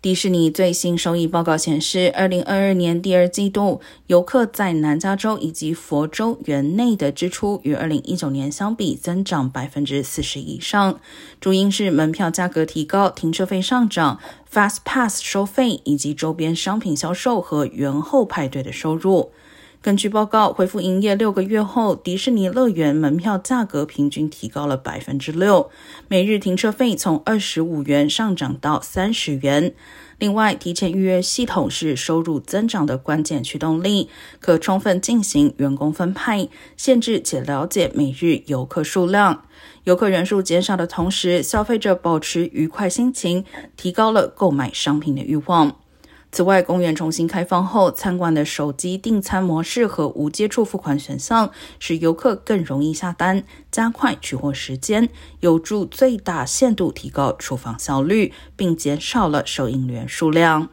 迪士尼最新收益报告显示，二零二二年第二季度游客在南加州以及佛州园内的支出与二零一九年相比增长百分之四十以上，主因是门票价格提高、停车费上涨、Fast Pass 收费以及周边商品销售和园后派对的收入。根据报告，恢复营业六个月后，迪士尼乐园门票价格平均提高了百分之六，每日停车费从二十五元上涨到三十元。另外，提前预约系统是收入增长的关键驱动力，可充分进行员工分派，限制且了解每日游客数量。游客人数减少的同时，消费者保持愉快心情，提高了购买商品的欲望。此外，公园重新开放后，餐馆的手机订餐模式和无接触付款选项，使游客更容易下单，加快取货时间，有助最大限度提高厨房效率，并减少了收银员数量。